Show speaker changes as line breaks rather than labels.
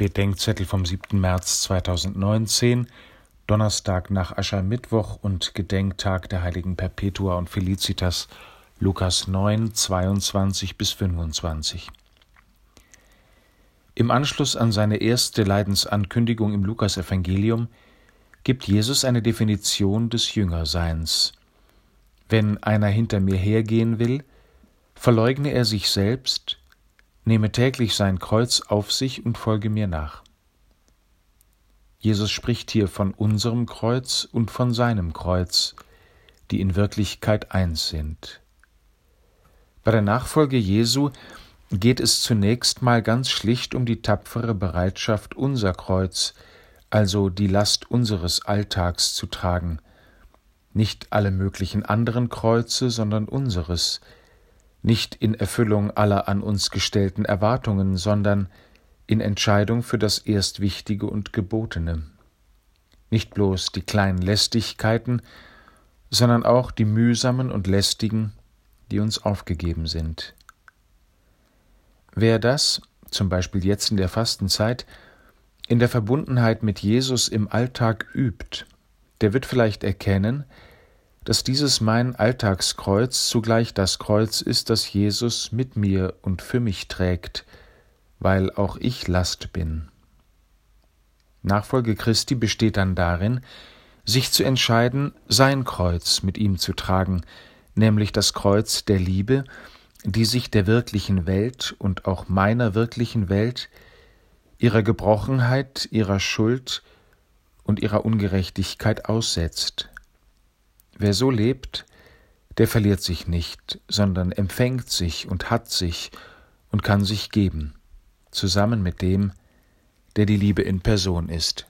Bedenkzettel vom 7. März 2019, Donnerstag nach Aschermittwoch und Gedenktag der heiligen Perpetua und Felicitas, Lukas 9, 22 bis 25. Im Anschluss an seine erste Leidensankündigung im Lukasevangelium gibt Jesus eine Definition des Jüngerseins. Wenn einer hinter mir hergehen will, verleugne er sich selbst, nehme täglich sein Kreuz auf sich und folge mir nach. Jesus spricht hier von unserem Kreuz und von seinem Kreuz, die in Wirklichkeit eins sind. Bei der Nachfolge Jesu geht es zunächst mal ganz schlicht um die tapfere Bereitschaft, unser Kreuz, also die Last unseres Alltags zu tragen, nicht alle möglichen anderen Kreuze, sondern unseres, nicht in Erfüllung aller an uns gestellten Erwartungen, sondern in Entscheidung für das Erstwichtige und Gebotene. Nicht bloß die kleinen Lästigkeiten, sondern auch die mühsamen und lästigen, die uns aufgegeben sind. Wer das, zum Beispiel jetzt in der Fastenzeit, in der Verbundenheit mit Jesus im Alltag übt, der wird vielleicht erkennen, dass dieses mein Alltagskreuz zugleich das Kreuz ist, das Jesus mit mir und für mich trägt, weil auch ich Last bin. Nachfolge Christi besteht dann darin, sich zu entscheiden, sein Kreuz mit ihm zu tragen, nämlich das Kreuz der Liebe, die sich der wirklichen Welt und auch meiner wirklichen Welt, ihrer Gebrochenheit, ihrer Schuld und ihrer Ungerechtigkeit aussetzt. Wer so lebt, der verliert sich nicht, sondern empfängt sich und hat sich und kann sich geben, zusammen mit dem, der die Liebe in Person ist.